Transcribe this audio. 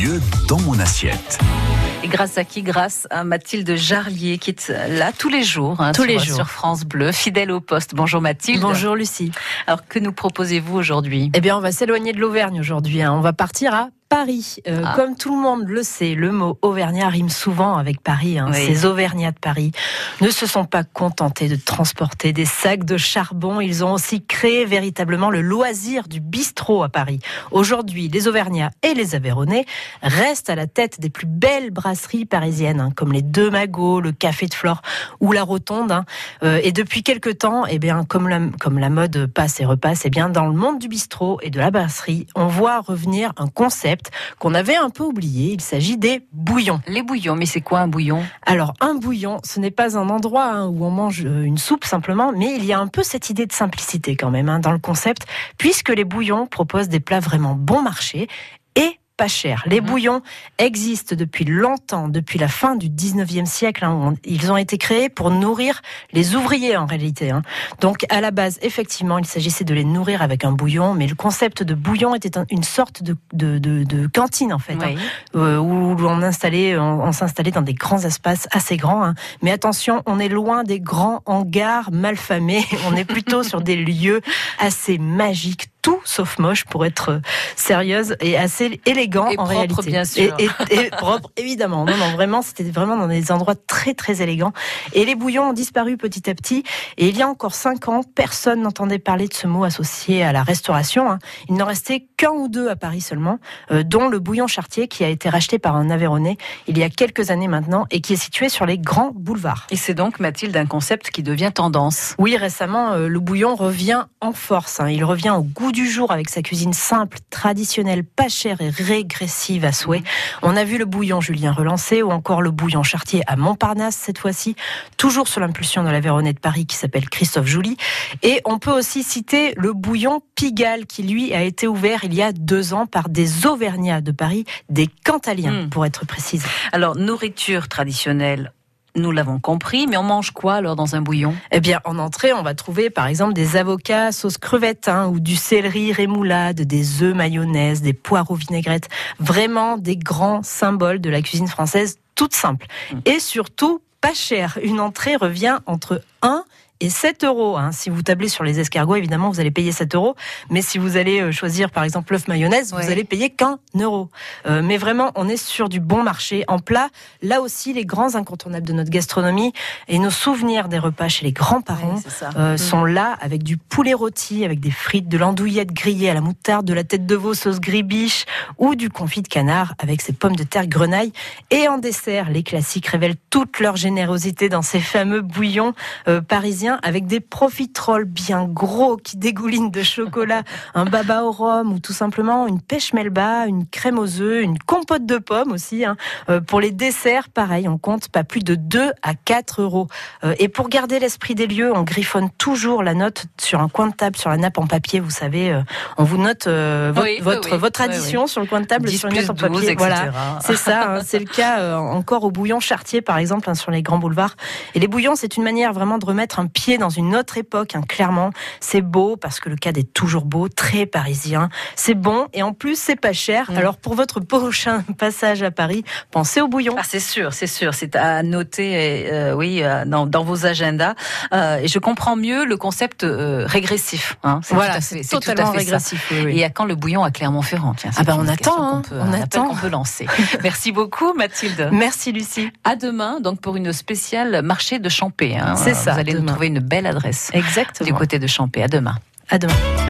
mieux dans mon assiette. Et grâce à qui Grâce à Mathilde Jarlier qui est là tous les jours, hein, tous sur, les jours sur France Bleu, fidèle au poste. Bonjour Mathilde. Bonjour Lucie. Alors que nous proposez-vous aujourd'hui? Eh bien, on va s'éloigner de l'Auvergne aujourd'hui. Hein. On va partir à Paris. Euh, Ah. Comme tout le monde le sait, le mot Auvergnat rime souvent avec Paris. hein. Oui. Ces Auvergnats de Paris ne se sont pas contentés de transporter des sacs de charbon. Ils ont aussi créé véritablement le loisir du bistrot à Paris. Aujourd'hui, les Auvergnats et les Aveyronais restent à la tête des plus belles brasseries parisiennes, hein, comme les Deux Magots, le Café de Flore ou la Rotonde. hein. Euh, et depuis quelque temps, eh bien, comme la, comme la mode passe et repasse, eh bien, dans le monde du bistrot et de la brasserie, on voit revenir un concept qu'on avait un peu oublié. Il s'agit des bouillons. Les bouillons, mais c'est quoi un bouillon? Alors, un bouillon, ce n'est pas un endroit hein, où on mange euh, une soupe simplement, mais il y a un peu cette idée de simplicité quand même hein, dans le concept, puisque les bouillons proposent des plats vraiment bon marché et pas chers. Les Mhm. bouillons existent depuis longtemps, depuis la fin du 19e siècle. hein, ils ont été créés pour nourrir les ouvriers en réalité. hein. Donc à la base, effectivement, il s'agissait de les nourrir avec un bouillon, mais le concept de bouillon était un- une sorte de, de, de- de cantine en fait. hein Oui. euh, où on installait, on, on s'installait dans des grands espaces assez grands. Mais attention, on est loin des grands hangars malfamés. On est plutôt sur des lieux assez magiques, tout sauf moche pour être euh, sérieuse et assez élégant Et en propre, réalité. bien sûr. Et, et- et propre, évidemment. Non, non, vraiment, c'était vraiment dans des endroits très, très élégants. Et les bouillons ont disparu petit à petit. Et il y a encore cinq ans, personne n'entendait parler de ce mot associé à la restauration. hein. Il n'en restait qu'un ou deux à Paris seulement, euh, dont le bouillon chartier qui a été racheté par un Aveyronais il y a quelques années maintenant et qui est situé sur les grands boulevards. Et c'est donc Mathilde un concept qui devient tendance. Oui, récemment, euh, le bouillon revient en force. hein. Il revient au goût du jour avec sa cuisine simple, traditionnelle, pas chère et régressive à souhait. On a vu le bouillon Julien relancé ou encore le bouillon Chartier à Montparnasse cette fois-ci, toujours sous l'impulsion de la Véronnée de Paris qui s'appelle Christophe Joly. Et on peut aussi citer le bouillon Pigalle qui lui a été ouvert il y a deux ans par des Auvergnats de Paris, des Cantaliens Mm. pour être précise. Alors nourriture traditionnelle. Nous l'avons compris, mais on mange quoi alors dans un bouillon? Eh bien, en entrée, on va trouver par exemple des avocats sauce crevette hein, ou du céleri rémoulade, des œufs mayonnaise, des poireaux vinaigrettes. Vraiment des grands symboles de la cuisine française, toute simple. Mm. Et surtout, pas cher. Une entrée revient entre 1 et 7 euros. hein. Si vous tablez sur les escargots, évidemment, vous allez payer 7 euros. Mais si vous allez euh, choisir, par exemple, l'œuf mayonnaise, Ouais. vous allez payer qu'un euro. Euh, mais vraiment, on est sur du bon marché. En plat, là aussi, les grands incontournables de notre gastronomie et nos souvenirs des repas chez les grands-parents Ouais, euh, Mm. sont là avec du poulet rôti, avec des frites, de l'andouillette grillée à la moutarde, de la tête de veau sauce gribiche ou du confit de canard avec ses pommes de terre grenaille. Et en dessert, les classiques révèlent toute leur générosité dans ces fameux bouillons euh, parisiens avec des profiteroles bien gros qui dégoulinent de chocolat, un baba au rhum ou tout simplement une pêche melba, une crème aux œufs, une compote de pommes aussi. hein. Euh, pour les desserts, pareil, on compte pas plus de 2 à 4 euros. Euh, et pour garder l'esprit des lieux, on griffonne toujours la note sur un coin de table, sur la nappe en papier. Vous savez, on vous note votre, Oui, votre, oui. votre Oui, addition sur le coin de table, 10 sur une plus nappe en 12, papier. Voilà. C'est ça, hein, c'est le cas encore au bouillon chartier par exemple hein, sur les grands boulevards. Et les bouillons, c'est une manière vraiment de remettre un pied dans une autre époque. hein, clairement, c'est beau parce que le cadre est toujours beau, très parisien. C'est bon et en plus c'est pas cher. Mm. Alors pour votre prochain passage à Paris, pensez au bouillon. Ah, c'est sûr, c'est sûr, c'est à noter, euh, oui, euh, dans, dans vos agendas. Euh, et je comprends mieux le concept régressif. Hein, c'est Voilà, c'est c'est tout à totalement fait régressif. oui, oui. Et à quand le bouillon à Clermont-Ferrand Tiens, Ah bah, on attend, hein, peut- on attend. qu'on peut lancer. Merci beaucoup, Mathilde. Merci Lucie. À demain, donc pour une spéciale marché de Champé. hein. C'est ça, Vous allez nous trouver une belle adresse Exactement. du côté de Champé. À demain. À demain.